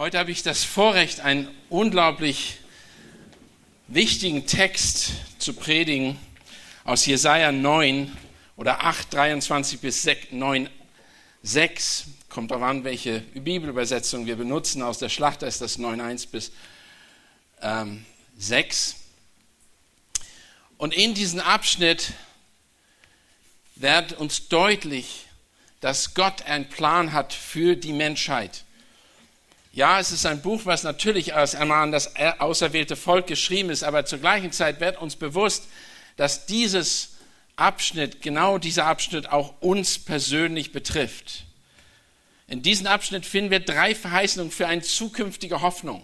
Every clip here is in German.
Heute habe ich das Vorrecht, einen unglaublich wichtigen Text zu predigen aus Jesaja 9 oder 8, 23 bis 9, 6. Kommt darauf an, welche Bibelübersetzung wir benutzen. Aus der Schlachter ist das 9, 1 bis ähm, 6. Und in diesem Abschnitt wird uns deutlich, dass Gott einen Plan hat für die Menschheit. Ja, es ist ein Buch, was natürlich einmal an das auserwählte Volk geschrieben ist, aber zur gleichen Zeit wird uns bewusst, dass dieses Abschnitt, genau dieser Abschnitt auch uns persönlich betrifft. In diesem Abschnitt finden wir drei Verheißungen für eine zukünftige Hoffnung.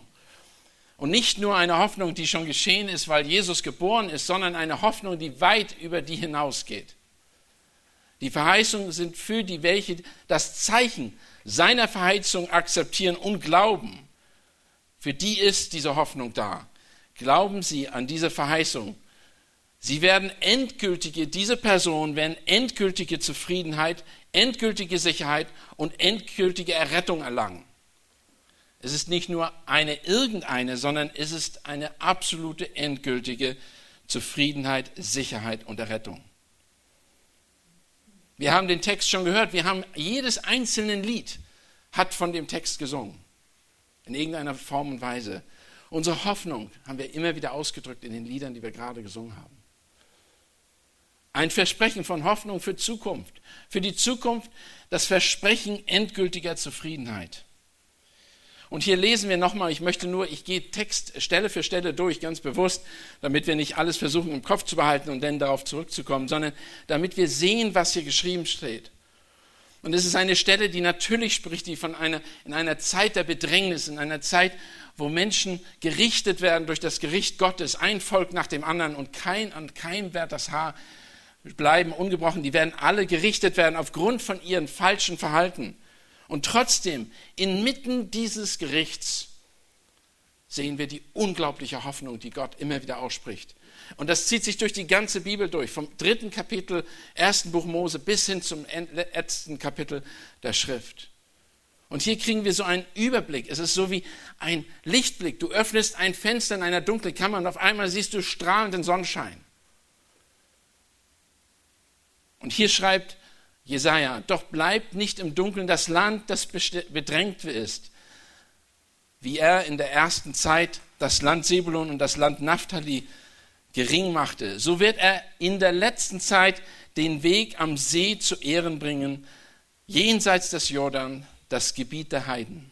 Und nicht nur eine Hoffnung, die schon geschehen ist, weil Jesus geboren ist, sondern eine Hoffnung, die weit über die hinausgeht. Die Verheißungen sind für die, welche das Zeichen seiner Verheißung akzeptieren und glauben, für die ist diese Hoffnung da. Glauben Sie an diese Verheißung. Sie werden endgültige, diese Personen werden endgültige Zufriedenheit, endgültige Sicherheit und endgültige Errettung erlangen. Es ist nicht nur eine irgendeine, sondern es ist eine absolute endgültige Zufriedenheit, Sicherheit und Errettung. Wir haben den Text schon gehört. Wir haben jedes einzelne Lied hat von dem Text gesungen. In irgendeiner Form und Weise. Unsere Hoffnung haben wir immer wieder ausgedrückt in den Liedern, die wir gerade gesungen haben. Ein Versprechen von Hoffnung für Zukunft. Für die Zukunft das Versprechen endgültiger Zufriedenheit. Und hier lesen wir nochmal, ich möchte nur, ich gehe Text Stelle für Stelle durch, ganz bewusst, damit wir nicht alles versuchen im Kopf zu behalten und dann darauf zurückzukommen, sondern damit wir sehen, was hier geschrieben steht. Und es ist eine Stelle, die natürlich spricht, die von einer, in einer Zeit der Bedrängnis, in einer Zeit, wo Menschen gerichtet werden durch das Gericht Gottes, ein Volk nach dem anderen und kein, an keinem wird das Haar bleiben ungebrochen. Die werden alle gerichtet werden aufgrund von ihrem falschen Verhalten. Und trotzdem, inmitten dieses Gerichts, sehen wir die unglaubliche Hoffnung, die Gott immer wieder ausspricht. Und das zieht sich durch die ganze Bibel durch, vom dritten Kapitel, ersten Buch Mose bis hin zum letzten Kapitel der Schrift. Und hier kriegen wir so einen Überblick. Es ist so wie ein Lichtblick. Du öffnest ein Fenster in einer dunklen Kammer und auf einmal siehst du strahlenden Sonnenschein. Und hier schreibt Jesaja, doch bleibt nicht im Dunkeln das Land, das bedrängt ist, wie er in der ersten Zeit das Land Sebulon und das Land Naphtali gering machte. So wird er in der letzten Zeit den Weg am See zu Ehren bringen, jenseits des Jordan, das Gebiet der Heiden.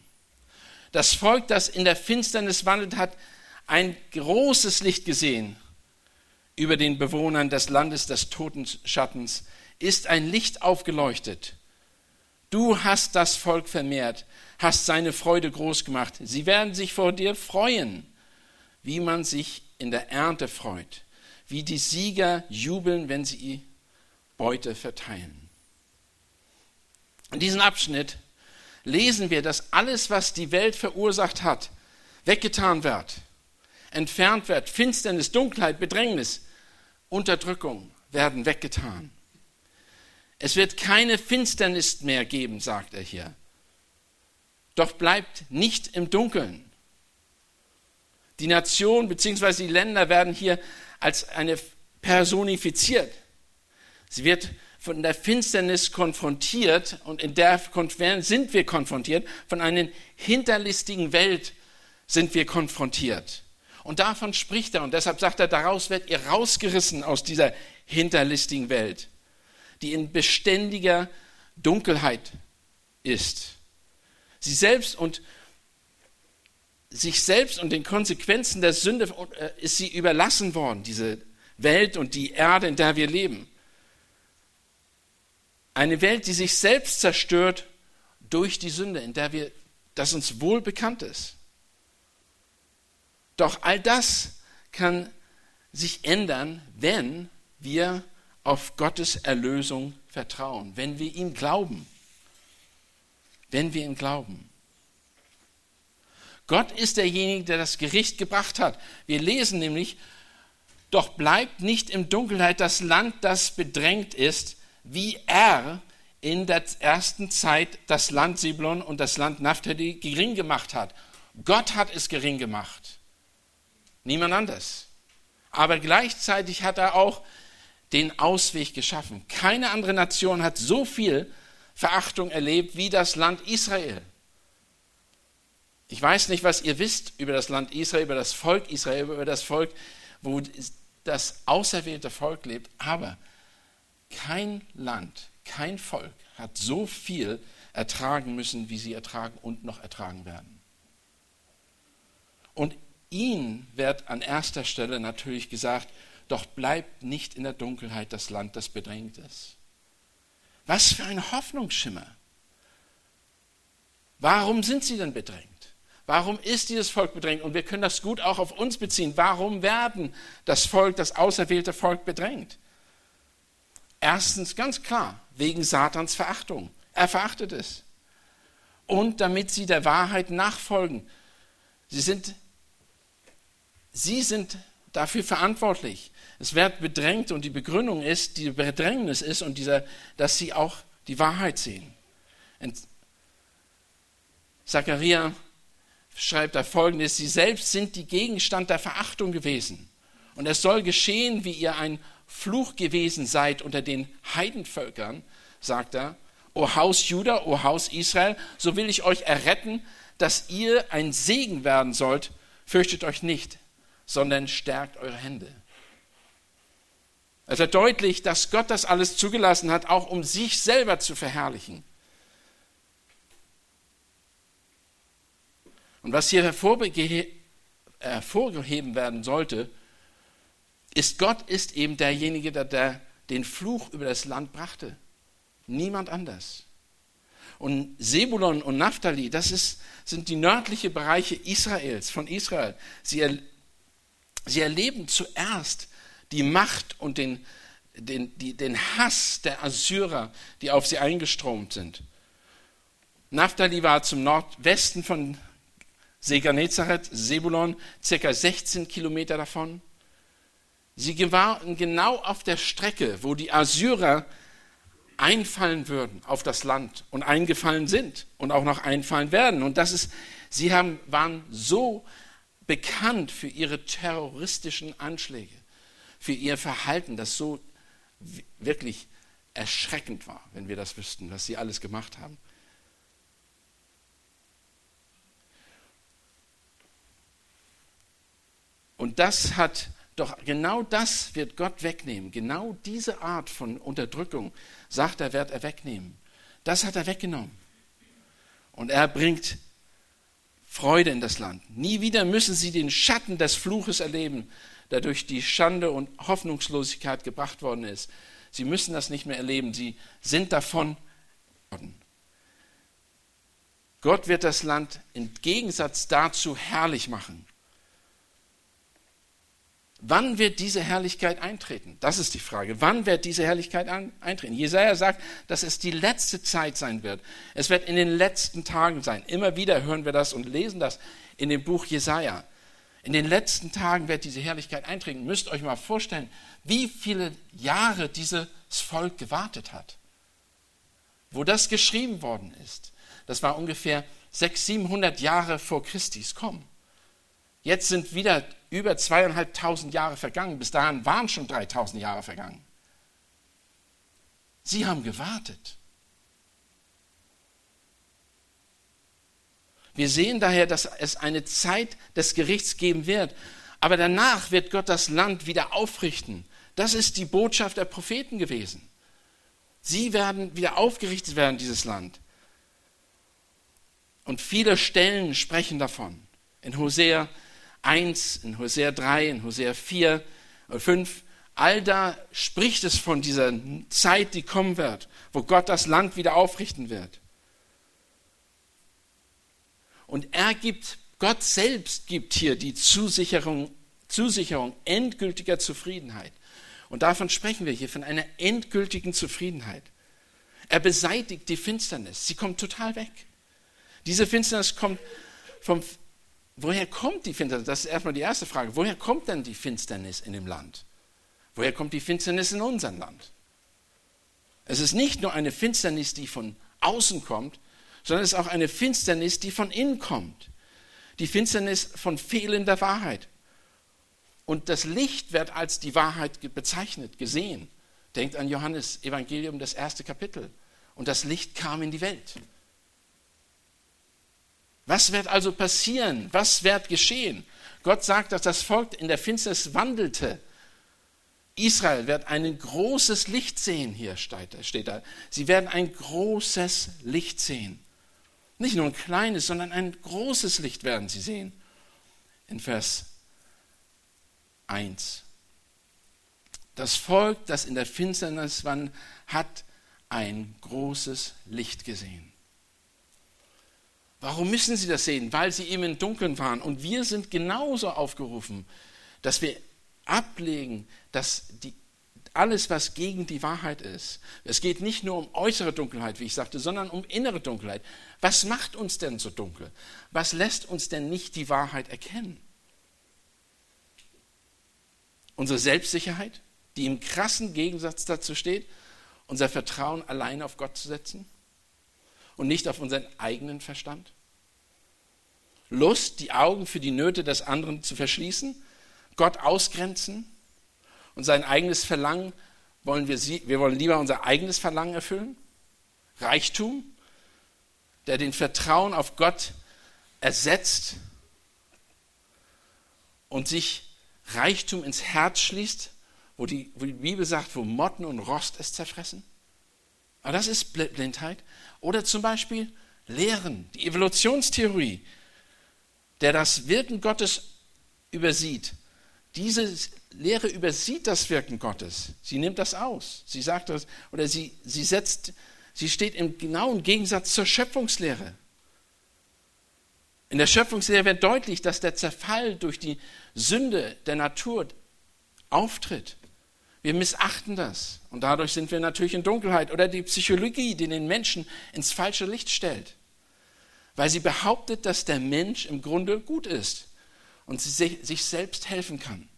Das Volk, das in der Finsternis wandelt, hat ein großes Licht gesehen über den Bewohnern des Landes des Totenschattens ist ein Licht aufgeleuchtet. Du hast das Volk vermehrt, hast seine Freude groß gemacht. Sie werden sich vor dir freuen, wie man sich in der Ernte freut, wie die Sieger jubeln, wenn sie Beute verteilen. In diesem Abschnitt lesen wir, dass alles, was die Welt verursacht hat, weggetan wird, entfernt wird. Finsternis, Dunkelheit, Bedrängnis, Unterdrückung werden weggetan. Es wird keine Finsternis mehr geben, sagt er hier. Doch bleibt nicht im Dunkeln. Die Nation bzw. die Länder werden hier als eine personifiziert. Sie wird von der Finsternis konfrontiert und in der sind wir konfrontiert, von einer hinterlistigen Welt sind wir konfrontiert. Und davon spricht er und deshalb sagt er, daraus werdet ihr rausgerissen aus dieser hinterlistigen Welt die in beständiger Dunkelheit ist. Sie selbst und sich selbst und den Konsequenzen der Sünde äh, ist sie überlassen worden, diese Welt und die Erde, in der wir leben. Eine Welt, die sich selbst zerstört durch die Sünde, in der wir, das uns wohl bekannt ist. Doch all das kann sich ändern, wenn wir auf Gottes Erlösung vertrauen, wenn wir ihm glauben. Wenn wir ihm glauben. Gott ist derjenige, der das Gericht gebracht hat. Wir lesen nämlich, doch bleibt nicht im Dunkelheit das Land, das bedrängt ist, wie er in der ersten Zeit das Land Siblon und das Land Naphtali gering gemacht hat. Gott hat es gering gemacht. Niemand anders. Aber gleichzeitig hat er auch den Ausweg geschaffen. Keine andere Nation hat so viel Verachtung erlebt wie das Land Israel. Ich weiß nicht, was ihr wisst über das Land Israel, über das Volk Israel, über das Volk, wo das auserwählte Volk lebt, aber kein Land, kein Volk hat so viel ertragen müssen, wie sie ertragen und noch ertragen werden. Und ihnen wird an erster Stelle natürlich gesagt, doch bleibt nicht in der Dunkelheit das Land, das bedrängt ist. Was für ein Hoffnungsschimmer. Warum sind sie denn bedrängt? Warum ist dieses Volk bedrängt? Und wir können das gut auch auf uns beziehen. Warum werden das Volk, das auserwählte Volk bedrängt? Erstens ganz klar, wegen Satans Verachtung. Er verachtet es. Und damit sie der Wahrheit nachfolgen. Sie sind, sie sind dafür verantwortlich. Es wird bedrängt und die Begründung ist, die Bedrängnis ist und dieser, dass sie auch die Wahrheit sehen. Zachariah schreibt da folgendes, sie selbst sind die Gegenstand der Verachtung gewesen. Und es soll geschehen, wie ihr ein Fluch gewesen seid unter den Heidenvölkern, sagt er, O Haus Juda, O Haus Israel, so will ich euch erretten, dass ihr ein Segen werden sollt. Fürchtet euch nicht, sondern stärkt eure Hände. Es wird deutlich, dass Gott das alles zugelassen hat, auch um sich selber zu verherrlichen. Und was hier hervorgehoben werden sollte, ist Gott ist eben derjenige, der, der den Fluch über das Land brachte. Niemand anders. Und Sebulon und Naphtali, das ist, sind die nördlichen Bereiche Israels, von Israel. Sie, sie erleben zuerst die Macht und den, den, die, den Hass der Assyrer, die auf sie eingestromt sind. Naphtali war zum Nordwesten von Seger Nezareth, Sebulon, circa 16 Kilometer davon. Sie waren genau auf der Strecke, wo die Assyrer einfallen würden auf das Land und eingefallen sind und auch noch einfallen werden. Und das ist, sie haben, waren so bekannt für ihre terroristischen Anschläge, für ihr Verhalten, das so wirklich erschreckend war, wenn wir das wüssten, was sie alles gemacht haben. Und das hat doch genau das wird Gott wegnehmen. Genau diese Art von Unterdrückung, sagt er, wird er wegnehmen. Das hat er weggenommen. Und er bringt Freude in das Land. Nie wieder müssen sie den Schatten des Fluches erleben, der durch die Schande und Hoffnungslosigkeit gebracht worden ist. Sie müssen das nicht mehr erleben. Sie sind davon worden. Gott wird das Land im Gegensatz dazu herrlich machen. Wann wird diese Herrlichkeit eintreten? Das ist die Frage. Wann wird diese Herrlichkeit eintreten? Jesaja sagt, dass es die letzte Zeit sein wird. Es wird in den letzten Tagen sein. Immer wieder hören wir das und lesen das in dem Buch Jesaja. In den letzten Tagen wird diese Herrlichkeit eintreten. Müsst euch mal vorstellen, wie viele Jahre dieses Volk gewartet hat. Wo das geschrieben worden ist. Das war ungefähr 600, 700 Jahre vor Christis Kommen. Jetzt sind wieder über zweieinhalbtausend Jahre vergangen. Bis dahin waren schon 3000 Jahre vergangen. Sie haben gewartet. Wir sehen daher, dass es eine Zeit des Gerichts geben wird. Aber danach wird Gott das Land wieder aufrichten. Das ist die Botschaft der Propheten gewesen. Sie werden wieder aufgerichtet werden, dieses Land. Und viele Stellen sprechen davon. In Hosea 1, in Hosea 3, in Hosea 4 oder 5, all da spricht es von dieser Zeit, die kommen wird, wo Gott das Land wieder aufrichten wird. Und er gibt, Gott selbst gibt hier die Zusicherung, Zusicherung endgültiger Zufriedenheit. Und davon sprechen wir hier, von einer endgültigen Zufriedenheit. Er beseitigt die Finsternis. Sie kommt total weg. Diese Finsternis kommt vom Woher kommt die Finsternis? Das ist erstmal die erste Frage. Woher kommt denn die Finsternis in dem Land? Woher kommt die Finsternis in unserem Land? Es ist nicht nur eine Finsternis, die von außen kommt, sondern es ist auch eine Finsternis, die von innen kommt. Die Finsternis von fehlender Wahrheit. Und das Licht wird als die Wahrheit bezeichnet, gesehen. Denkt an Johannes Evangelium, das erste Kapitel. Und das Licht kam in die Welt. Was wird also passieren? Was wird geschehen? Gott sagt, dass das Volk in der Finsternis wandelte. Israel wird ein großes Licht sehen, hier steht da. Sie werden ein großes Licht sehen. Nicht nur ein kleines, sondern ein großes Licht werden sie sehen. In Vers 1. Das Volk, das in der Finsternis war, hat ein großes Licht gesehen. Warum müssen sie das sehen? Weil sie eben im Dunkeln waren. Und wir sind genauso aufgerufen, dass wir ablegen, dass die, alles, was gegen die Wahrheit ist, es geht nicht nur um äußere Dunkelheit, wie ich sagte, sondern um innere Dunkelheit. Was macht uns denn so dunkel? Was lässt uns denn nicht die Wahrheit erkennen? Unsere Selbstsicherheit, die im krassen Gegensatz dazu steht, unser Vertrauen allein auf Gott zu setzen und nicht auf unseren eigenen Verstand? Lust, die Augen für die Nöte des anderen zu verschließen, Gott ausgrenzen und sein eigenes Verlangen wollen wir, wir wollen lieber unser eigenes Verlangen erfüllen? Reichtum, der den Vertrauen auf Gott ersetzt und sich Reichtum ins Herz schließt, wo die, wo die Bibel sagt, wo Motten und Rost es zerfressen? Aber das ist Blindheit. Oder zum Beispiel Lehren, die Evolutionstheorie, der das Wirken Gottes übersieht. Diese Lehre übersieht das Wirken Gottes. Sie nimmt das aus. Sie sagt das, oder sie, sie setzt, sie steht im genauen Gegensatz zur Schöpfungslehre. In der Schöpfungslehre wird deutlich, dass der Zerfall durch die Sünde der Natur auftritt. Wir missachten das und dadurch sind wir natürlich in Dunkelheit. Oder die Psychologie, die den Menschen ins falsche Licht stellt, weil sie behauptet, dass der Mensch im Grunde gut ist und sich selbst helfen kann.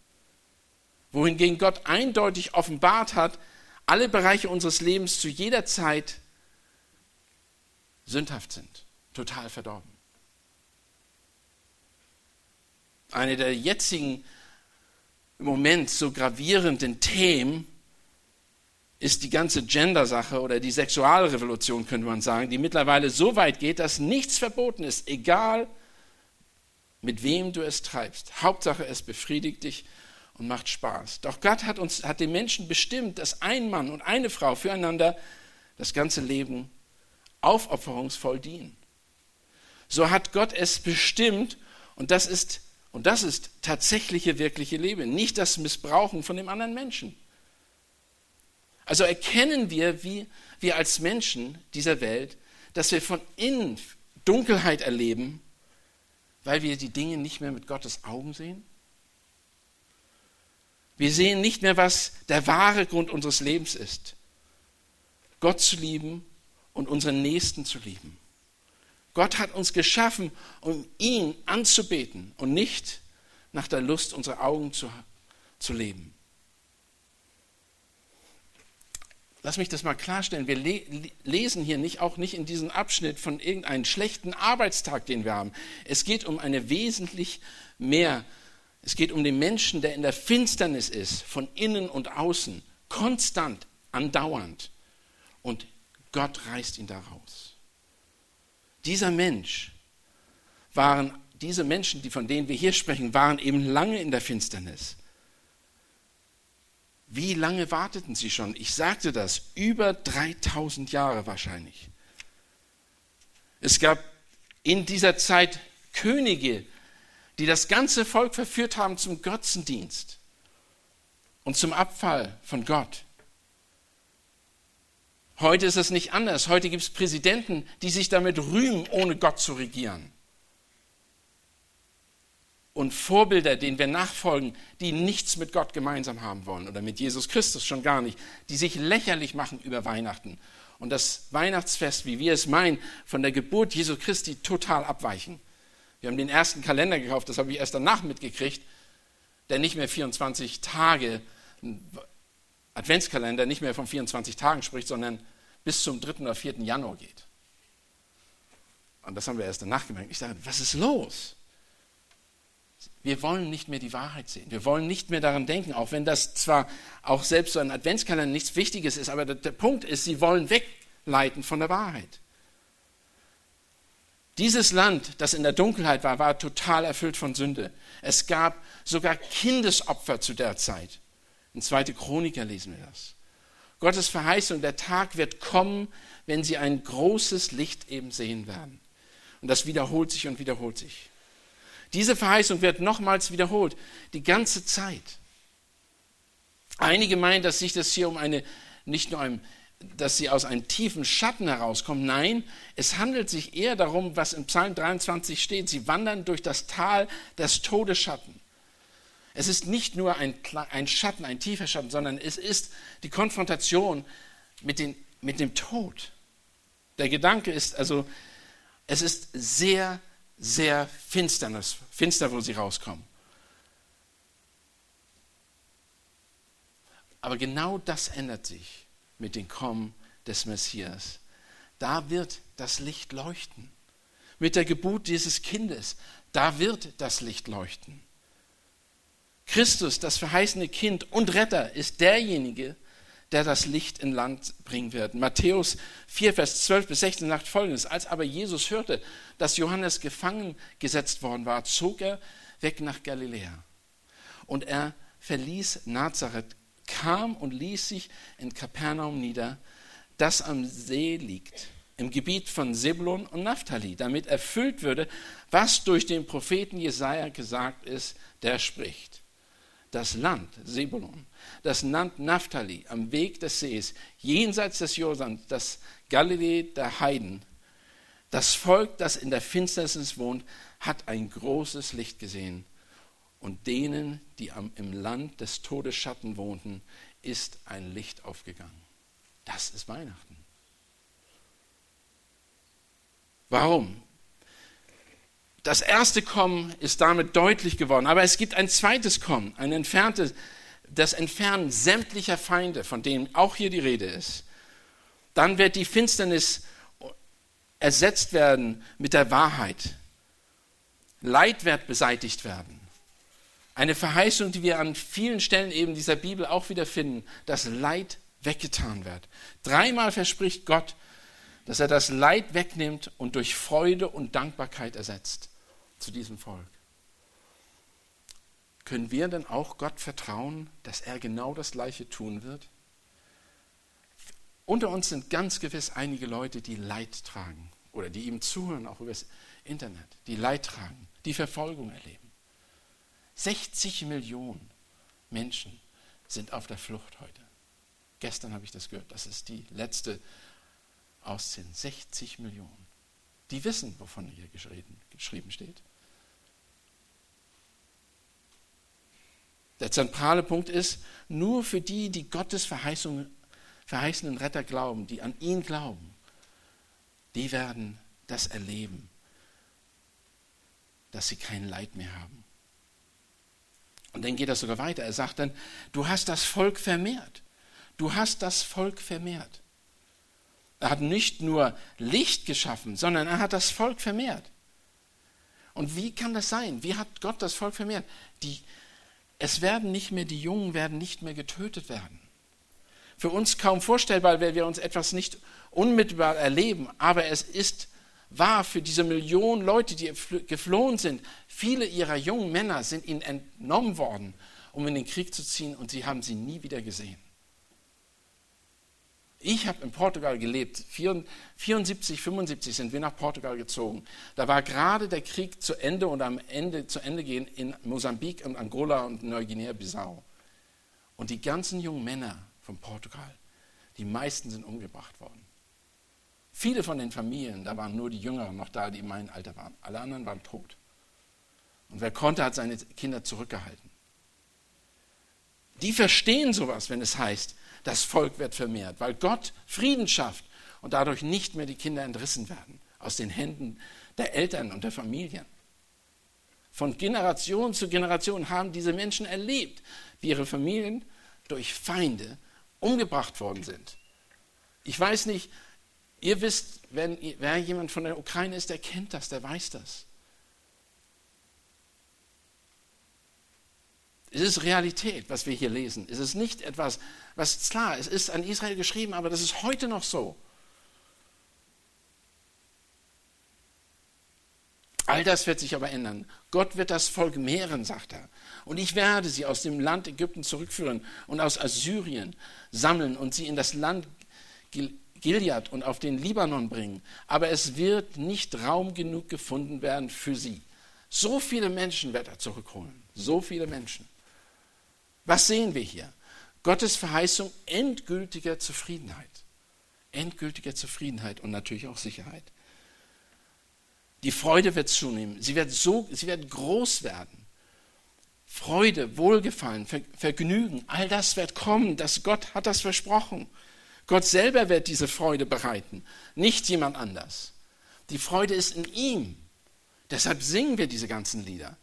Wohingegen Gott eindeutig offenbart hat, alle Bereiche unseres Lebens zu jeder Zeit sündhaft sind, total verdorben. Eine der jetzigen im Moment so gravierenden Themen ist die ganze Gender-Sache oder die Sexualrevolution, könnte man sagen, die mittlerweile so weit geht, dass nichts verboten ist, egal mit wem du es treibst. Hauptsache, es befriedigt dich und macht Spaß. Doch Gott hat uns, hat den Menschen bestimmt, dass ein Mann und eine Frau füreinander das ganze Leben aufopferungsvoll dienen. So hat Gott es bestimmt und das ist und das ist tatsächliche, wirkliche Leben, nicht das Missbrauchen von dem anderen Menschen. Also erkennen wir, wie wir als Menschen dieser Welt, dass wir von innen Dunkelheit erleben, weil wir die Dinge nicht mehr mit Gottes Augen sehen? Wir sehen nicht mehr, was der wahre Grund unseres Lebens ist. Gott zu lieben und unseren Nächsten zu lieben. Gott hat uns geschaffen, um ihn anzubeten und nicht nach der Lust unserer Augen zu, zu leben. Lass mich das mal klarstellen. Wir le lesen hier nicht, auch nicht in diesem Abschnitt von irgendeinem schlechten Arbeitstag, den wir haben. Es geht um eine wesentlich mehr. Es geht um den Menschen, der in der Finsternis ist, von innen und außen, konstant, andauernd. Und Gott reißt ihn da raus. Dieser Mensch waren, diese Menschen, die, von denen wir hier sprechen, waren eben lange in der Finsternis. Wie lange warteten sie schon? Ich sagte das, über 3000 Jahre wahrscheinlich. Es gab in dieser Zeit Könige, die das ganze Volk verführt haben zum Götzendienst und zum Abfall von Gott. Heute ist es nicht anders. Heute gibt es Präsidenten, die sich damit rühmen, ohne Gott zu regieren. Und Vorbilder, denen wir nachfolgen, die nichts mit Gott gemeinsam haben wollen oder mit Jesus Christus schon gar nicht, die sich lächerlich machen über Weihnachten und das Weihnachtsfest, wie wir es meinen, von der Geburt Jesu Christi total abweichen. Wir haben den ersten Kalender gekauft, das habe ich erst danach mitgekriegt, der nicht mehr 24 Tage Adventskalender nicht mehr von 24 Tagen spricht, sondern bis zum 3. oder 4. Januar geht. Und das haben wir erst danach gemerkt. Ich dachte, was ist los? Wir wollen nicht mehr die Wahrheit sehen. Wir wollen nicht mehr daran denken, auch wenn das zwar auch selbst so ein Adventskalender nichts Wichtiges ist, aber der, Punkt ist, sie wollen wegleiten von der Wahrheit. Dieses Land, das in der Dunkelheit war, war total erfüllt von Sünde. Es gab sogar Kindesopfer zu der Zeit. In 2. Chroniker lesen wir das. Gottes Verheißung, der Tag wird kommen, wenn sie ein großes Licht eben sehen werden. Und das wiederholt sich und wiederholt sich. Diese Verheißung wird nochmals wiederholt, die ganze Zeit. Einige meinen, dass sich das hier um eine, nicht nur ein, dass sie aus einem tiefen Schatten herauskommen. Nein, es handelt sich eher darum, was im Psalm 23 steht. Sie wandern durch das Tal des Todesschatten. Es ist nicht nur ein, ein Schatten, ein tiefer Schatten, sondern es ist die Konfrontation mit, den, mit dem Tod. Der Gedanke ist also, es ist sehr, sehr finsternis, finster, wo sie rauskommen. Aber genau das ändert sich mit dem Kommen des Messias. Da wird das Licht leuchten. Mit der Geburt dieses Kindes, da wird das Licht leuchten. Christus, das verheißene Kind und Retter, ist derjenige, der das Licht in Land bringen wird. Matthäus 4, Vers 12 bis 16 sagt folgendes. Als aber Jesus hörte, dass Johannes gefangen gesetzt worden war, zog er weg nach Galiläa. Und er verließ Nazareth, kam und ließ sich in Kapernaum nieder, das am See liegt, im Gebiet von Sebulon und Naphtali, damit erfüllt würde, was durch den Propheten Jesaja gesagt ist, der spricht das Land Sebulon, das Land Naphtali am Weg des Sees, jenseits des Jordans, das Galiläa der Heiden. Das Volk, das in der Finsternis wohnt, hat ein großes Licht gesehen. Und denen, die am, im Land des Todesschatten wohnten, ist ein Licht aufgegangen. Das ist Weihnachten. Warum? Das erste Kommen ist damit deutlich geworden, aber es gibt ein zweites Kommen, ein entferntes, das Entfernen sämtlicher Feinde, von denen auch hier die Rede ist. Dann wird die Finsternis ersetzt werden mit der Wahrheit. Leid wird beseitigt werden. Eine Verheißung, die wir an vielen Stellen eben dieser Bibel auch wieder finden, dass Leid weggetan wird. Dreimal verspricht Gott, dass er das Leid wegnimmt und durch Freude und Dankbarkeit ersetzt zu diesem Volk. Können wir denn auch Gott vertrauen, dass er genau das Gleiche tun wird? Unter uns sind ganz gewiss einige Leute, die Leid tragen oder die ihm zuhören, auch über das Internet, die Leid tragen, die Verfolgung erleben. 60 Millionen Menschen sind auf der Flucht heute. Gestern habe ich das gehört, das ist die letzte Auszählung. 60 Millionen. Die wissen, wovon hier geschrieben steht. Der zentrale Punkt ist, nur für die, die Gottes Verheißung, verheißenen Retter glauben, die an ihn glauben, die werden das erleben, dass sie kein Leid mehr haben. Und dann geht das sogar weiter. Er sagt dann, du hast das Volk vermehrt. Du hast das Volk vermehrt. Er hat nicht nur Licht geschaffen, sondern er hat das Volk vermehrt. Und wie kann das sein? Wie hat Gott das Volk vermehrt? Die, es werden nicht mehr, die Jungen werden nicht mehr getötet werden. Für uns kaum vorstellbar, weil wir uns etwas nicht unmittelbar erleben, aber es ist wahr für diese Millionen Leute, die geflohen sind. Viele ihrer jungen Männer sind ihnen entnommen worden, um in den Krieg zu ziehen und sie haben sie nie wieder gesehen. Ich habe in Portugal gelebt. 74, 75 sind wir nach Portugal gezogen. Da war gerade der Krieg zu Ende und am Ende zu Ende gehen in Mosambik und Angola und Neuguinea-Bissau. Und die ganzen jungen Männer von Portugal, die meisten sind umgebracht worden. Viele von den Familien, da waren nur die Jüngeren noch da, die in meinem Alter waren. Alle anderen waren tot. Und wer konnte, hat seine Kinder zurückgehalten. Die verstehen sowas, wenn es heißt, das Volk wird vermehrt, weil Gott Frieden schafft und dadurch nicht mehr die Kinder entrissen werden aus den Händen der Eltern und der Familien. Von Generation zu Generation haben diese Menschen erlebt, wie ihre Familien durch Feinde umgebracht worden sind. Ich weiß nicht, ihr wisst, wenn, wer jemand von der Ukraine ist, der kennt das, der weiß das. Es ist Realität, was wir hier lesen. Es ist nicht etwas, was klar, es ist an Israel geschrieben, aber das ist heute noch so. All das wird sich aber ändern. Gott wird das Volk mehren, sagt er. Und ich werde sie aus dem Land Ägypten zurückführen und aus Assyrien sammeln und sie in das Land Gilead und auf den Libanon bringen. Aber es wird nicht Raum genug gefunden werden für sie. So viele Menschen wird er zurückholen. So viele Menschen. Was sehen wir hier? Gottes Verheißung endgültiger Zufriedenheit. Endgültiger Zufriedenheit und natürlich auch Sicherheit. Die Freude wird zunehmen. Sie wird, so, sie wird groß werden. Freude, Wohlgefallen, Vergnügen, all das wird kommen. Das Gott hat das versprochen. Gott selber wird diese Freude bereiten, nicht jemand anders. Die Freude ist in ihm. Deshalb singen wir diese ganzen Lieder.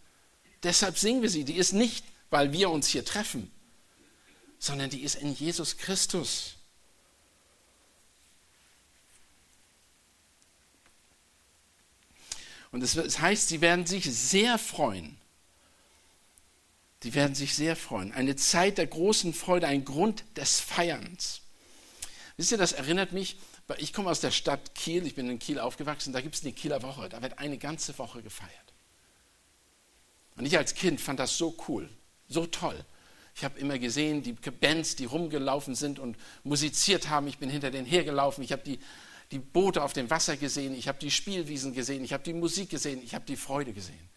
Deshalb singen wir sie. Die ist nicht, weil wir uns hier treffen, sondern die ist in Jesus Christus. Und es heißt, sie werden sich sehr freuen. Sie werden sich sehr freuen. Eine Zeit der großen Freude, ein Grund des Feierns. Wisst ihr, das erinnert mich, ich komme aus der Stadt Kiel, ich bin in Kiel aufgewachsen, da gibt es eine Kieler Woche, da wird eine ganze Woche gefeiert. Und ich als Kind fand das so cool, so toll. Ich habe immer gesehen, die Bands, die rumgelaufen sind und musiziert haben. Ich bin hinter denen hergelaufen. Ich habe die die Boote auf dem Wasser gesehen, ich habe die Spielwiesen gesehen, ich habe die Musik gesehen, ich habe die Freude gesehen.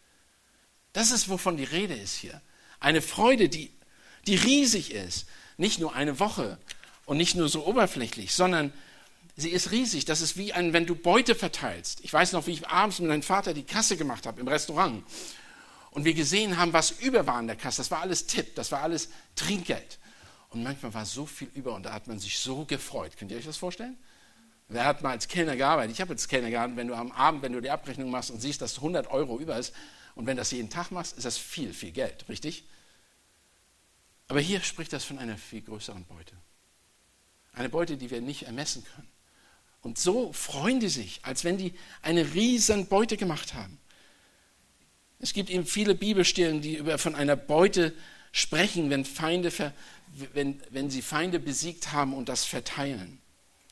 Das ist, wovon die Rede ist hier. Eine Freude, die, die riesig ist. Nicht nur eine Woche und nicht nur so oberflächlich, sondern sie ist riesig. Das ist wie ein, wenn du Beute verteilst. Ich weiß noch, wie ich abends mit meinem Vater die Kasse gemacht habe im Restaurant. Und wir gesehen haben, was über war in der Kasse. Das war alles Tipp, das war alles Trinkgeld. Und manchmal war so viel über und da hat man sich so gefreut. Könnt ihr euch das vorstellen? Wer hat mal als Kellner gearbeitet? Ich habe jetzt Kellner gearbeitet. Wenn du am Abend, wenn du die Abrechnung machst und siehst, dass 100 Euro über ist, und wenn das jeden Tag machst, ist das viel, viel Geld, richtig? Aber hier spricht das von einer viel größeren Beute. Eine Beute, die wir nicht ermessen können. Und so freuen die sich, als wenn die eine riesen Beute gemacht haben. Es gibt eben viele Bibelstellen, die über von einer Beute sprechen, wenn, Feinde, wenn, wenn sie Feinde besiegt haben und das verteilen.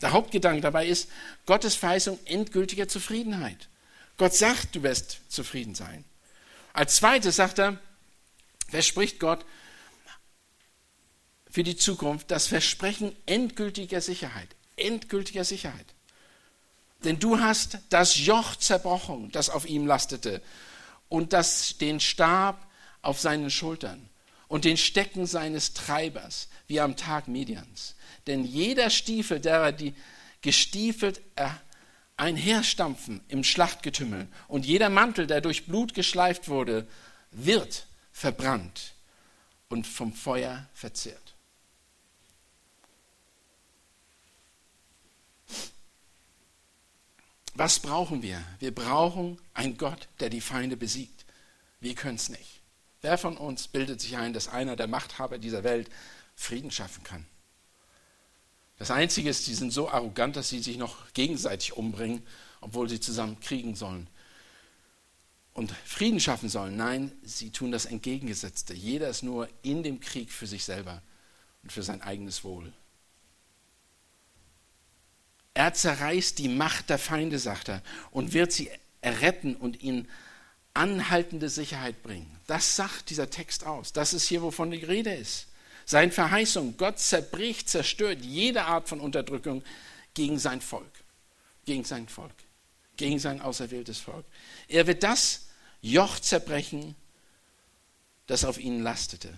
Der Hauptgedanke dabei ist Gottes Verheißung endgültiger Zufriedenheit. Gott sagt, du wirst zufrieden sein. Als zweites sagt er, verspricht Gott für die Zukunft das Versprechen endgültiger Sicherheit. Endgültiger Sicherheit. Denn du hast das Joch zerbrochen, das auf ihm lastete, und das, den Stab auf seinen Schultern und den Stecken seines Treibers, wie am Tag Medians. Denn jeder Stiefel, derer die gestiefelt äh, einherstampfen im Schlachtgetümmel und jeder Mantel, der durch Blut geschleift wurde, wird verbrannt und vom Feuer verzehrt. Was brauchen wir? Wir brauchen einen Gott, der die Feinde besiegt. Wir können es nicht. Wer von uns bildet sich ein, dass einer der Machthaber dieser Welt Frieden schaffen kann? Das Einzige ist, die sind so arrogant, dass sie sich noch gegenseitig umbringen, obwohl sie zusammen kriegen sollen und Frieden schaffen sollen. Nein, sie tun das Entgegengesetzte. Jeder ist nur in dem Krieg für sich selber und für sein eigenes Wohl. Er zerreißt die Macht der Feinde, sagt er, und wird sie erretten und ihnen anhaltende Sicherheit bringen. Das sagt dieser Text aus. Das ist hier, wovon die Rede ist. Seine Verheißung, Gott zerbricht, zerstört jede Art von Unterdrückung gegen sein Volk, gegen sein Volk, gegen sein auserwähltes Volk. Er wird das Joch zerbrechen, das auf ihnen lastete.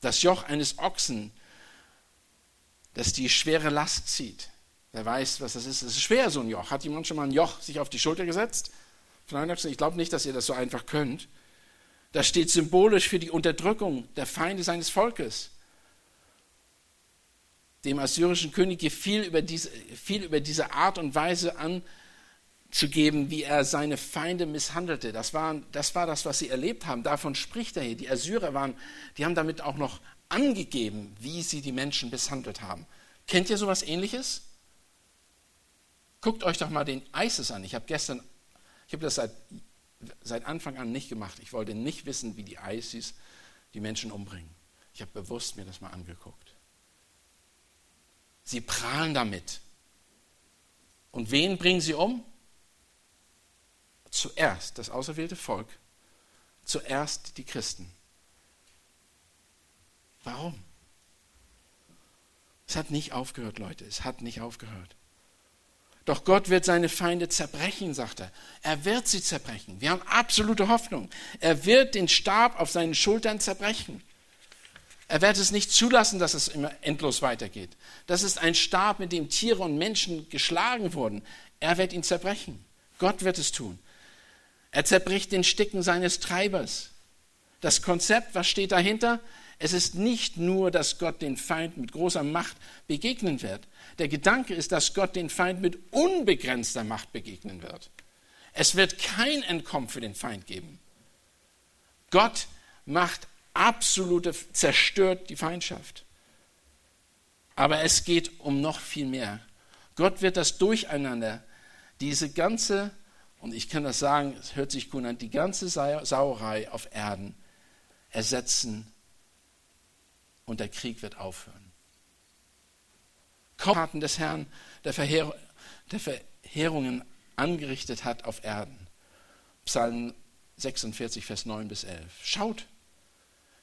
Das Joch eines Ochsen, das die schwere Last zieht. Wer weiß, was das ist. Es ist schwer, so ein Joch. Hat jemand schon mal ein Joch sich auf die Schulter gesetzt? Ich glaube nicht, dass ihr das so einfach könnt. Das steht symbolisch für die Unterdrückung der Feinde seines Volkes. Dem assyrischen König gefiel über diese, viel über diese Art und Weise anzugeben, wie er seine Feinde misshandelte. Das war, das war das, was sie erlebt haben. Davon spricht er hier. Die Assyrer waren, die haben damit auch noch angegeben, wie sie die Menschen misshandelt haben. Kennt ihr sowas ähnliches? Guckt euch doch mal den ISIS an. Ich habe gestern, ich habe das seit seit Anfang an nicht gemacht. Ich wollte nicht wissen, wie die ISIS die Menschen umbringen. Ich habe bewusst mir das mal angeguckt. Sie prahlen damit. Und wen bringen sie um? Zuerst das auserwählte Volk, zuerst die Christen. Warum? Es hat nicht aufgehört, Leute, es hat nicht aufgehört. Doch Gott wird seine Feinde zerbrechen, sagt er. Er wird sie zerbrechen. Wir haben absolute Hoffnung. Er wird den Stab auf seinen Schultern zerbrechen. Er wird es nicht zulassen, dass es immer endlos weitergeht. Das ist ein Stab, mit dem Tiere und Menschen geschlagen wurden. Er wird ihn zerbrechen. Gott wird es tun. Er zerbricht den Sticken seines Treibers. Das Konzept, was steht dahinter? Es ist nicht nur, dass Gott den Feind mit großer Macht begegnen wird. Der Gedanke ist, dass Gott den Feind mit unbegrenzter Macht begegnen wird. Es wird kein Entkommen für den Feind geben. Gott macht absolute, zerstört die Feindschaft. Aber es geht um noch viel mehr. Gott wird das Durcheinander, diese ganze, und ich kann das sagen, es hört sich gut an, die ganze Sauerei auf Erden ersetzen und der Krieg wird aufhören. Taten des Herrn, der, Verheer, der Verheerungen angerichtet hat auf Erden. Psalm 46, Vers 9 bis 11. Schaut,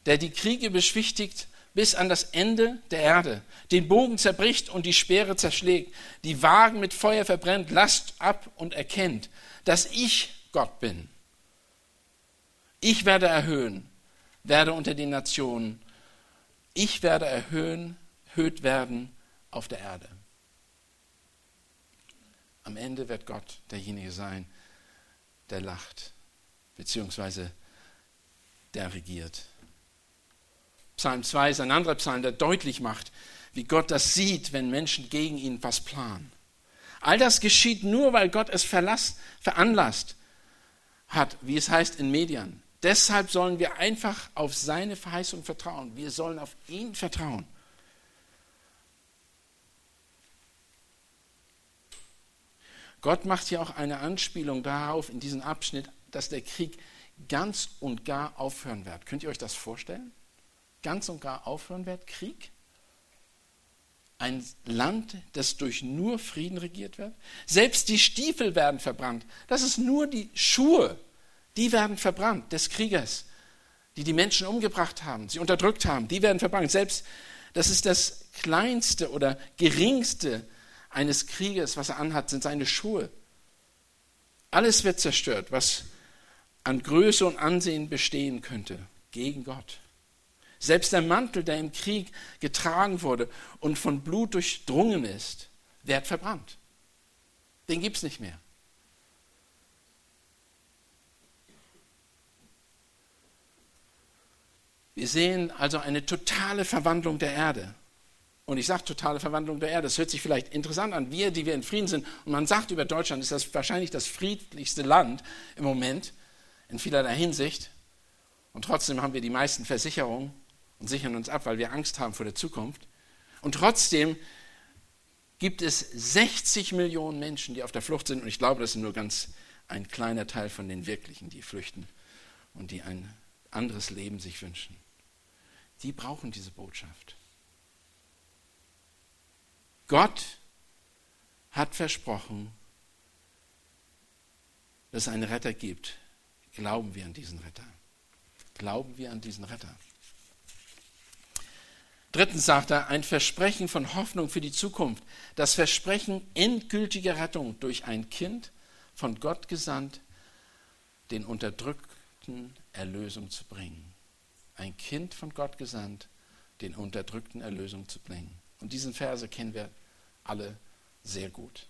der die Kriege beschwichtigt bis an das Ende der Erde, den Bogen zerbricht und die Speere zerschlägt, die Wagen mit Feuer verbrennt, lasst ab und erkennt, dass ich Gott bin. Ich werde erhöhen, werde unter den Nationen ich werde erhöhen, erhöht werden auf der Erde. Am Ende wird Gott derjenige sein, der lacht, beziehungsweise der regiert. Psalm 2 ist ein anderer Psalm, der deutlich macht, wie Gott das sieht, wenn Menschen gegen ihn was planen. All das geschieht nur, weil Gott es veranlasst hat, wie es heißt in Medien. Deshalb sollen wir einfach auf seine Verheißung vertrauen. Wir sollen auf ihn vertrauen. Gott macht hier auch eine Anspielung darauf in diesem Abschnitt, dass der Krieg ganz und gar aufhören wird. Könnt ihr euch das vorstellen? Ganz und gar aufhören wird, Krieg? Ein Land, das durch nur Frieden regiert wird? Selbst die Stiefel werden verbrannt. Das ist nur die Schuhe, die werden verbrannt des Kriegers, die die Menschen umgebracht haben, sie unterdrückt haben, die werden verbrannt. Selbst das ist das kleinste oder geringste eines Kriegers, was er anhat, sind seine Schuhe. Alles wird zerstört, was an Größe und Ansehen bestehen könnte, gegen Gott. Selbst der Mantel, der im Krieg getragen wurde und von Blut durchdrungen ist, wird verbrannt. Den gibt es nicht mehr. Wir sehen also eine totale Verwandlung der Erde. Und ich sage totale Verwandlung der Erde. Das hört sich vielleicht interessant an. Wir, die wir in Frieden sind, und man sagt über Deutschland, ist das wahrscheinlich das friedlichste Land im Moment in vielerlei Hinsicht. Und trotzdem haben wir die meisten Versicherungen und sichern uns ab, weil wir Angst haben vor der Zukunft. Und trotzdem gibt es 60 Millionen Menschen, die auf der Flucht sind. Und ich glaube, das ist nur ganz ein kleiner Teil von den wirklichen, die flüchten und die ein anderes Leben sich wünschen die brauchen diese Botschaft. Gott hat versprochen, dass es einen Retter gibt. Glauben wir an diesen Retter? Glauben wir an diesen Retter? Drittens sagt er, ein Versprechen von Hoffnung für die Zukunft. Das Versprechen endgültiger Rettung durch ein Kind von Gott gesandt, den Unterdrückten Erlösung zu bringen ein Kind von Gott gesandt, den Unterdrückten Erlösung zu bringen. Und diesen Verse kennen wir alle sehr gut.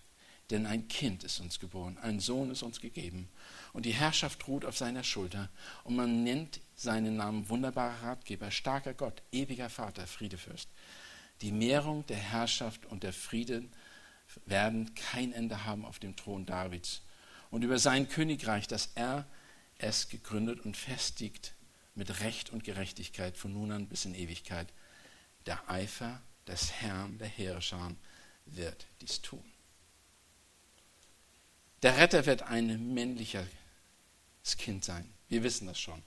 Denn ein Kind ist uns geboren, ein Sohn ist uns gegeben und die Herrschaft ruht auf seiner Schulter und man nennt seinen Namen wunderbarer Ratgeber, starker Gott, ewiger Vater, Friedefürst. Die Mehrung der Herrschaft und der Frieden werden kein Ende haben auf dem Thron Davids und über sein Königreich, dass er es gegründet und festigt mit Recht und Gerechtigkeit von nun an bis in Ewigkeit. Der Eifer des Herrn, der Heerscharen, wird dies tun. Der Retter wird ein männliches Kind sein. Wir wissen das schon.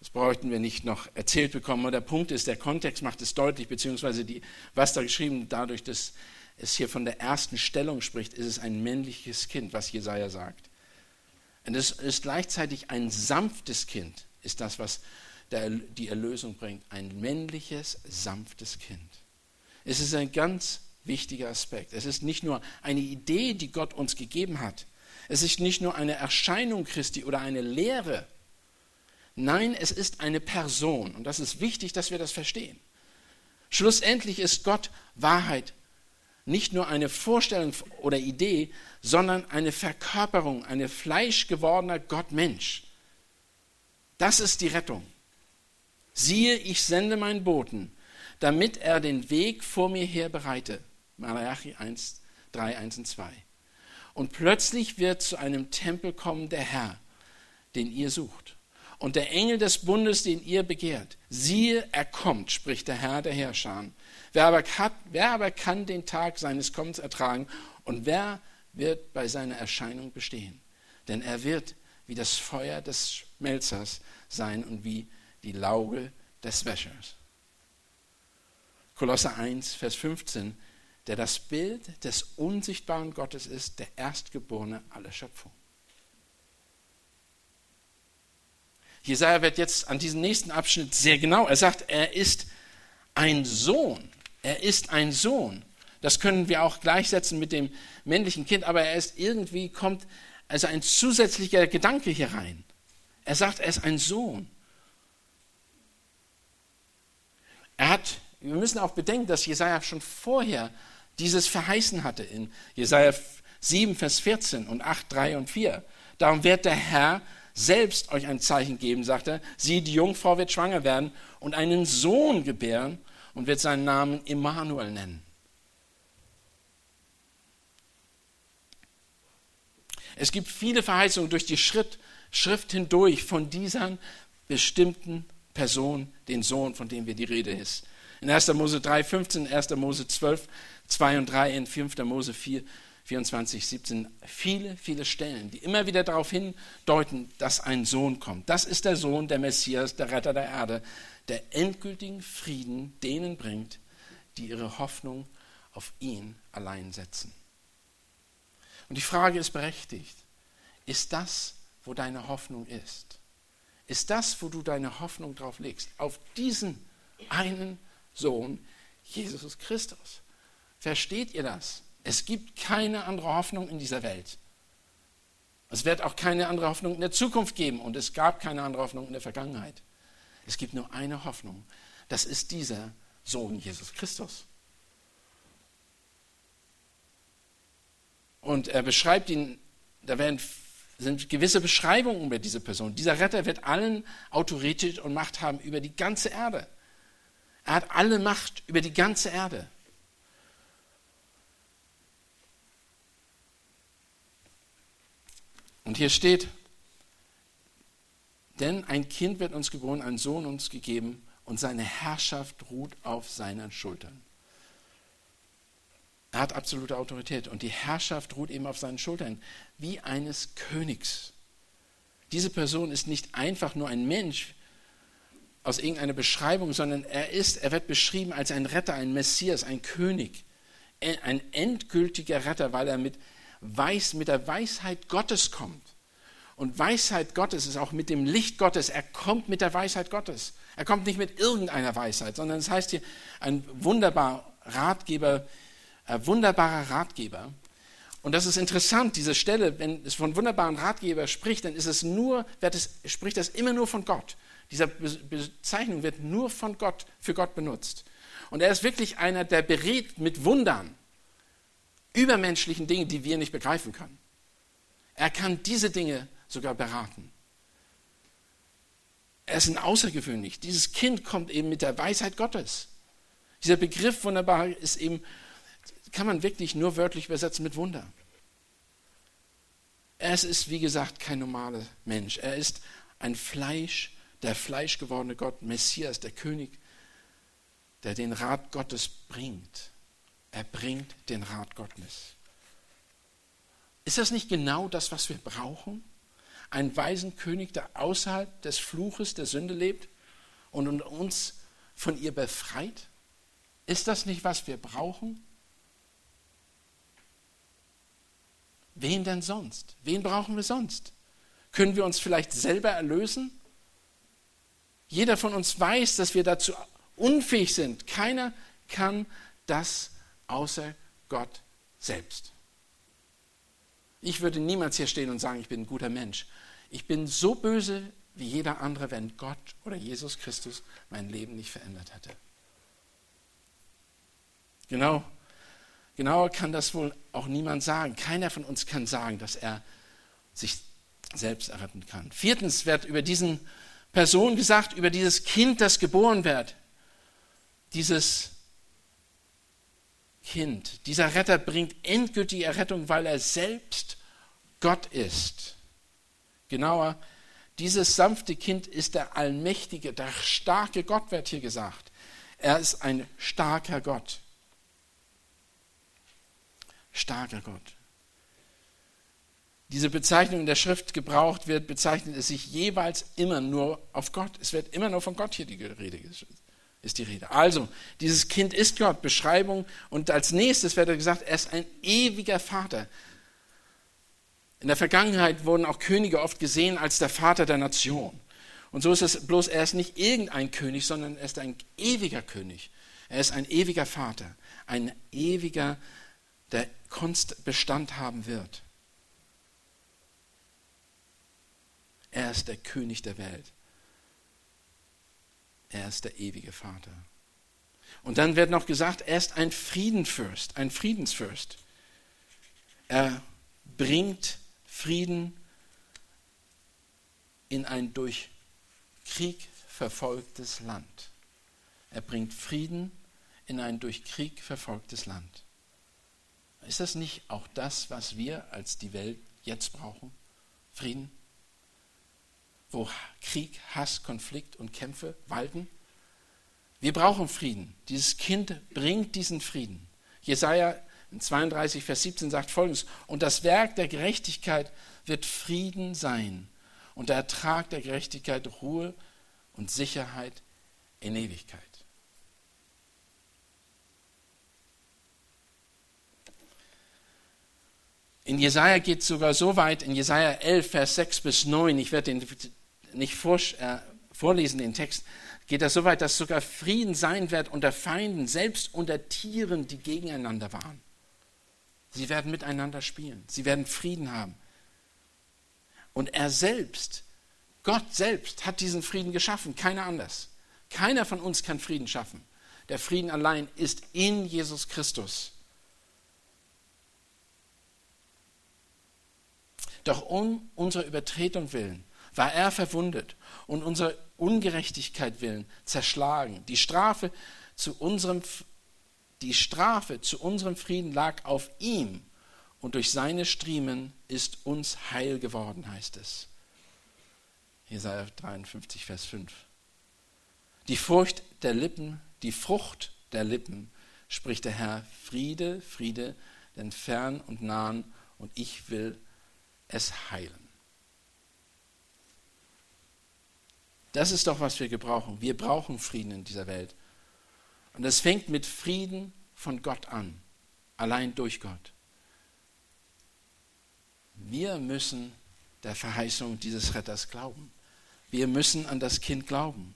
Das bräuchten wir nicht noch erzählt bekommen. Aber der Punkt ist, der Kontext macht es deutlich, beziehungsweise die, was da geschrieben, dadurch, dass es hier von der ersten Stellung spricht, ist es ein männliches Kind, was Jesaja sagt. Und es ist gleichzeitig ein sanftes Kind, ist das, was die Erlösung bringt. Ein männliches, sanftes Kind. Es ist ein ganz wichtiger Aspekt. Es ist nicht nur eine Idee, die Gott uns gegeben hat. Es ist nicht nur eine Erscheinung Christi oder eine Lehre. Nein, es ist eine Person. Und das ist wichtig, dass wir das verstehen. Schlussendlich ist Gott Wahrheit. Nicht nur eine Vorstellung oder Idee, sondern eine Verkörperung, eine fleischgewordener Gott-Mensch. Das ist die Rettung. Siehe, ich sende meinen Boten, damit er den Weg vor mir her bereite. Malachi 1, 3, 1 und 2. Und plötzlich wird zu einem Tempel kommen der Herr, den ihr sucht. Und der Engel des Bundes, den ihr begehrt. Siehe, er kommt, spricht der Herr der Herrscher. Wer aber, kann, wer aber kann den Tag seines Kommens ertragen und wer wird bei seiner Erscheinung bestehen? Denn er wird wie das Feuer des Schmelzers sein und wie die Lauge des Wäschers. Kolosser 1, Vers 15, der das Bild des unsichtbaren Gottes ist, der Erstgeborene aller Schöpfung. Jesaja wird jetzt an diesem nächsten Abschnitt sehr genau. Er sagt, er ist ein Sohn. Er ist ein Sohn. Das können wir auch gleichsetzen mit dem männlichen Kind, aber er ist irgendwie, kommt also ein zusätzlicher Gedanke hier rein. Er sagt, er ist ein Sohn. Er hat, wir müssen auch bedenken, dass Jesaja schon vorher dieses verheißen hatte in Jesaja 7, Vers 14 und 8, 3 und 4. Darum wird der Herr selbst euch ein Zeichen geben, sagt er. Sie, die Jungfrau wird schwanger werden und einen Sohn gebären und wird seinen Namen Immanuel nennen. Es gibt viele Verheißungen durch die Schritt, Schrift hindurch von dieser bestimmten Person, den Sohn, von dem wir die Rede ist. In 1. Mose 3, 15, 1. Mose 12, 2 und 3, in 5. Mose 4, 24, 17, viele, viele Stellen, die immer wieder darauf hindeuten, dass ein Sohn kommt. Das ist der Sohn, der Messias, der Retter der Erde, der endgültigen Frieden denen bringt, die ihre Hoffnung auf ihn allein setzen. Und die Frage ist berechtigt. Ist das, wo deine Hoffnung ist? Ist das, wo du deine Hoffnung drauf legst? Auf diesen einen Sohn, Jesus Christus. Versteht ihr das? Es gibt keine andere Hoffnung in dieser Welt. Es wird auch keine andere Hoffnung in der Zukunft geben und es gab keine andere Hoffnung in der Vergangenheit. Es gibt nur eine Hoffnung. Das ist dieser Sohn Jesus Christus. Und er beschreibt ihn, da werden, sind gewisse Beschreibungen über diese Person. Dieser Retter wird allen Autorität und Macht haben über die ganze Erde. Er hat alle Macht über die ganze Erde. Und hier steht, denn ein Kind wird uns geboren, ein Sohn uns gegeben und seine Herrschaft ruht auf seinen Schultern. Er hat absolute Autorität und die Herrschaft ruht eben auf seinen Schultern, wie eines Königs. Diese Person ist nicht einfach nur ein Mensch aus irgendeiner Beschreibung, sondern er ist, er wird beschrieben als ein Retter, ein Messias, ein König, ein endgültiger Retter, weil er mit, Weiß, mit der Weisheit Gottes kommt. Und Weisheit Gottes ist auch mit dem Licht Gottes. Er kommt mit der Weisheit Gottes. Er kommt nicht mit irgendeiner Weisheit, sondern es heißt hier ein wunderbarer Ratgeber, wunderbarer Ratgeber. Und das ist interessant, diese Stelle, wenn es von wunderbaren Ratgeber spricht, dann ist es nur, es, spricht das immer nur von Gott. Diese Bezeichnung wird nur von Gott, für Gott benutzt. Und er ist wirklich einer, der berät mit Wundern, übermenschlichen Dingen, die wir nicht begreifen können. Er kann diese Dinge sogar beraten. Er ist ein außergewöhnlich. Dieses Kind kommt eben mit der Weisheit Gottes. Dieser Begriff wunderbar ist eben kann man wirklich nur wörtlich übersetzen mit Wunder. Es ist, wie gesagt, kein normaler Mensch. Er ist ein Fleisch, der fleischgewordene Gott, Messias, der König, der den Rat Gottes bringt. Er bringt den Rat Gottes. Ist das nicht genau das, was wir brauchen? einen weisen König, der außerhalb des Fluches der Sünde lebt und uns von ihr befreit? Ist das nicht, was wir brauchen? Wen denn sonst? Wen brauchen wir sonst? Können wir uns vielleicht selber erlösen? Jeder von uns weiß, dass wir dazu unfähig sind. Keiner kann das außer Gott selbst. Ich würde niemals hier stehen und sagen, ich bin ein guter Mensch. Ich bin so böse wie jeder andere, wenn Gott oder Jesus Christus mein Leben nicht verändert hätte. Genau, genauer kann das wohl auch niemand sagen. Keiner von uns kann sagen, dass er sich selbst erretten kann. Viertens wird über diesen Person gesagt, über dieses Kind, das geboren wird. Dieses Kind, dieser Retter bringt endgültige Errettung, weil er selbst Gott ist. Genauer, dieses sanfte Kind ist der allmächtige, der starke Gott, wird hier gesagt. Er ist ein starker Gott. Starker Gott. Diese Bezeichnung in der Schrift gebraucht wird, bezeichnet es sich jeweils immer nur auf Gott. Es wird immer nur von Gott hier die Rede ist die Rede. Also, dieses Kind ist Gott, Beschreibung. Und als nächstes wird er gesagt, er ist ein ewiger Vater. In der Vergangenheit wurden auch Könige oft gesehen als der Vater der Nation. Und so ist es bloß, er ist nicht irgendein König, sondern er ist ein ewiger König. Er ist ein ewiger Vater, ein ewiger, der Bestand haben wird. Er ist der König der Welt. Er ist der ewige Vater. Und dann wird noch gesagt, er ist ein Friedenfürst, ein Friedensfürst. Er bringt Frieden in ein durch Krieg verfolgtes Land. Er bringt Frieden in ein durch Krieg verfolgtes Land. Ist das nicht auch das, was wir als die Welt jetzt brauchen? Frieden? wo Krieg, Hass, Konflikt und Kämpfe walten. Wir brauchen Frieden. Dieses Kind bringt diesen Frieden. Jesaja 32, Vers 17 sagt folgendes: Und das Werk der Gerechtigkeit wird Frieden sein. Und der Ertrag der Gerechtigkeit Ruhe und Sicherheit in Ewigkeit. In Jesaja geht es sogar so weit, in Jesaja 11, Vers 6 bis 9, ich werde den nicht vor, äh, vorlesen, den Text, geht das so weit, dass sogar Frieden sein wird unter Feinden, selbst unter Tieren, die gegeneinander waren. Sie werden miteinander spielen. Sie werden Frieden haben. Und er selbst, Gott selbst, hat diesen Frieden geschaffen, keiner anders. Keiner von uns kann Frieden schaffen. Der Frieden allein ist in Jesus Christus. Doch um unserer Übertretung willen war er verwundet und unserer Ungerechtigkeit willen zerschlagen. Die Strafe zu unserem, die Strafe zu unserem Frieden lag auf ihm und durch seine Striemen ist uns heil geworden, heißt es. Jesaja 53, Vers 5. Die Furcht der Lippen, die Frucht der Lippen, spricht der Herr, Friede, Friede, denn fern und nahen und ich will es heilen. Das ist doch, was wir gebrauchen. Wir brauchen Frieden in dieser Welt. Und es fängt mit Frieden von Gott an, allein durch Gott. Wir müssen der Verheißung dieses Retters glauben. Wir müssen an das Kind glauben.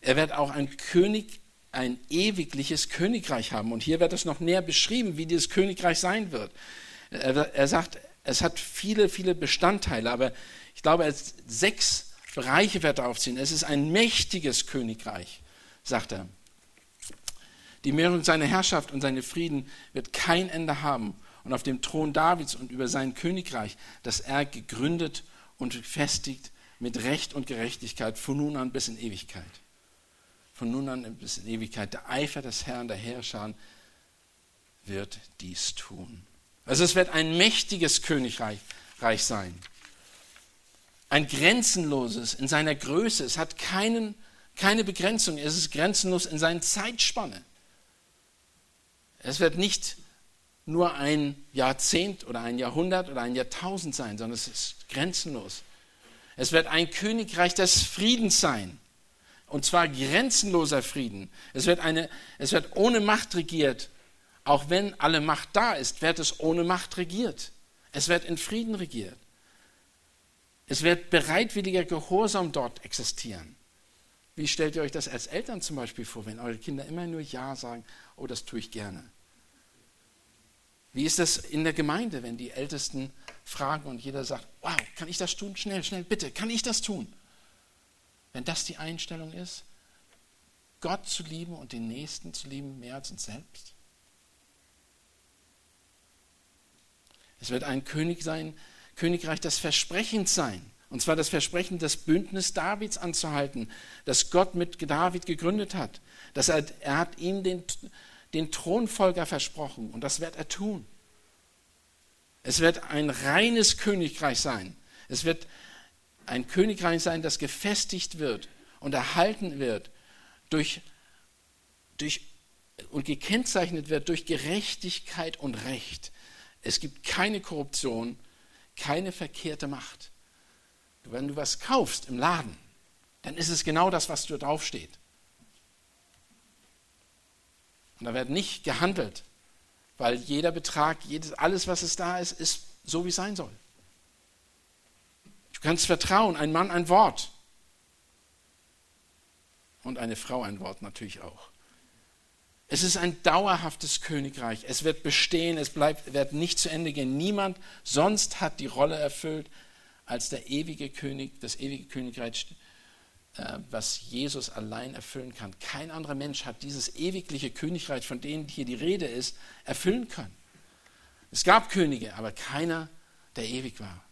Er wird auch ein König, ein ewigliches Königreich haben. Und hier wird es noch näher beschrieben, wie dieses Königreich sein wird. Er, sagt, es hat viele, viele Bestandteile, aber ich glaube, es sechs Bereiche wird er aufziehen. Es ist ein mächtiges Königreich, sagt er. Die Mehrung seiner Herrschaft und seine Frieden wird kein Ende haben. Und auf dem Thron Davids und über sein Königreich, das er gegründet und festigt mit Recht und Gerechtigkeit von nun an bis in Ewigkeit. Von nun an bis in Ewigkeit. Der Eifer des Herrn, der Herrscher, wird dies tun. Also es wird ein mächtiges Königreich sein ein grenzenloses in seiner Größe. Es hat keinen, keine Begrenzung. Es ist grenzenlos in seiner Zeitspanne. Es wird nicht nur ein Jahrzehnt oder ein Jahrhundert oder ein Jahrtausend sein, sondern es ist grenzenlos. Es wird ein Königreich des Friedens sein. Und zwar grenzenloser Frieden. Es wird, eine, es wird ohne Macht regiert. Auch wenn alle Macht da ist, wird es ohne Macht regiert. Es wird in Frieden regiert. Es wird bereitwilliger Gehorsam dort existieren. Wie stellt ihr euch das als Eltern zum Beispiel vor, wenn eure Kinder immer nur Ja sagen, oh, das tue ich gerne? Wie ist das in der Gemeinde, wenn die Ältesten fragen und jeder sagt, wow, kann ich das tun? Schnell, schnell, bitte, kann ich das tun? Wenn das die Einstellung ist, Gott zu lieben und den Nächsten zu lieben mehr als uns selbst? Es wird ein König sein, Königreich des Versprechens sein. Und zwar das Versprechen, das Bündnis Davids anzuhalten, das Gott mit David gegründet hat. Dass er, er hat ihm den, den Thronfolger versprochen und das wird er tun. Es wird ein reines Königreich sein. Es wird ein Königreich sein, das gefestigt wird und erhalten wird durch, durch, und gekennzeichnet wird durch Gerechtigkeit und Recht. Es gibt keine Korruption, keine verkehrte Macht. Wenn du was kaufst im Laden, dann ist es genau das, was da draufsteht. Und da wird nicht gehandelt, weil jeder Betrag, jedes, alles, was es da ist, ist so, wie es sein soll. Du kannst vertrauen, ein Mann ein Wort. Und eine Frau ein Wort natürlich auch. Es ist ein dauerhaftes Königreich. Es wird bestehen, es bleibt, wird nicht zu Ende gehen. Niemand sonst hat die Rolle erfüllt als der ewige König, das ewige Königreich, äh, was Jesus allein erfüllen kann. Kein anderer Mensch hat dieses ewigliche Königreich, von dem hier die Rede ist, erfüllen können. Es gab Könige, aber keiner, der ewig war.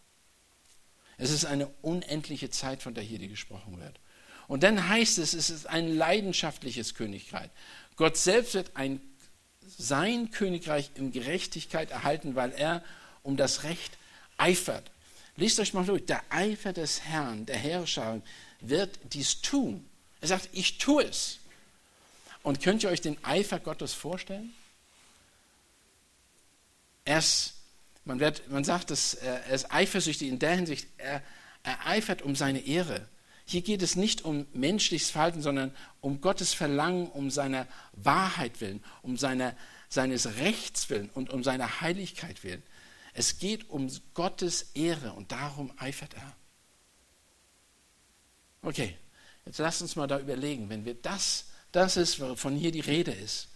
Es ist eine unendliche Zeit, von der hier gesprochen wird. Und dann heißt es, es ist ein leidenschaftliches Königreich. Gott selbst wird ein, sein Königreich in Gerechtigkeit erhalten, weil er um das Recht eifert. Lest euch mal durch. Der Eifer des Herrn, der Herrscher, wird dies tun. Er sagt, ich tue es. Und könnt ihr euch den Eifer Gottes vorstellen? Er ist, man, wird, man sagt, dass er ist eifersüchtig in der Hinsicht, er, er eifert um seine Ehre. Hier geht es nicht um menschliches Verhalten, sondern um Gottes Verlangen, um seiner Wahrheit willen, um seiner, seines Rechts willen und um seiner Heiligkeit willen. Es geht um Gottes Ehre und darum eifert er. Okay, jetzt lasst uns mal da überlegen, wenn wir das, das ist, wovon hier die Rede ist.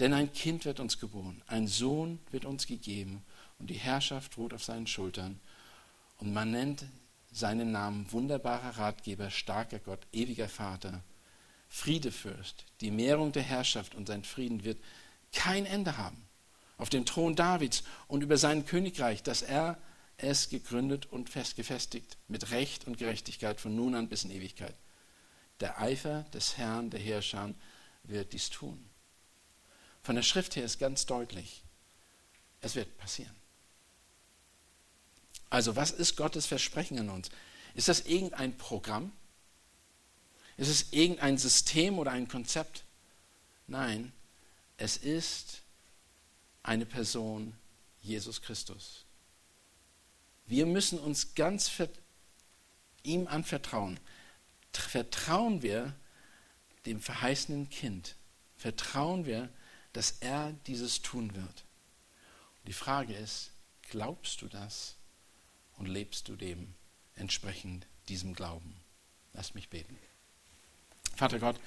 Denn ein Kind wird uns geboren, ein Sohn wird uns gegeben und die Herrschaft ruht auf seinen Schultern. Und man nennt seinen Namen wunderbarer Ratgeber, starker Gott, ewiger Vater, Friedefürst. Die Mehrung der Herrschaft und sein Frieden wird kein Ende haben. Auf dem Thron Davids und über sein Königreich, dass er es gegründet und festgefestigt mit Recht und Gerechtigkeit von nun an bis in Ewigkeit. Der Eifer des Herrn, der Herrscher, wird dies tun. Von der Schrift her ist ganz deutlich, es wird passieren. Also was ist Gottes Versprechen an uns? Ist das irgendein Programm? Ist es irgendein System oder ein Konzept? Nein, es ist eine Person, Jesus Christus. Wir müssen uns ganz ihm anvertrauen. Vertrauen wir dem verheißenen Kind. Vertrauen wir, dass er dieses tun wird. die Frage ist, glaubst du das? Und lebst du dem entsprechend diesem Glauben. Lass mich beten. Vater Gott,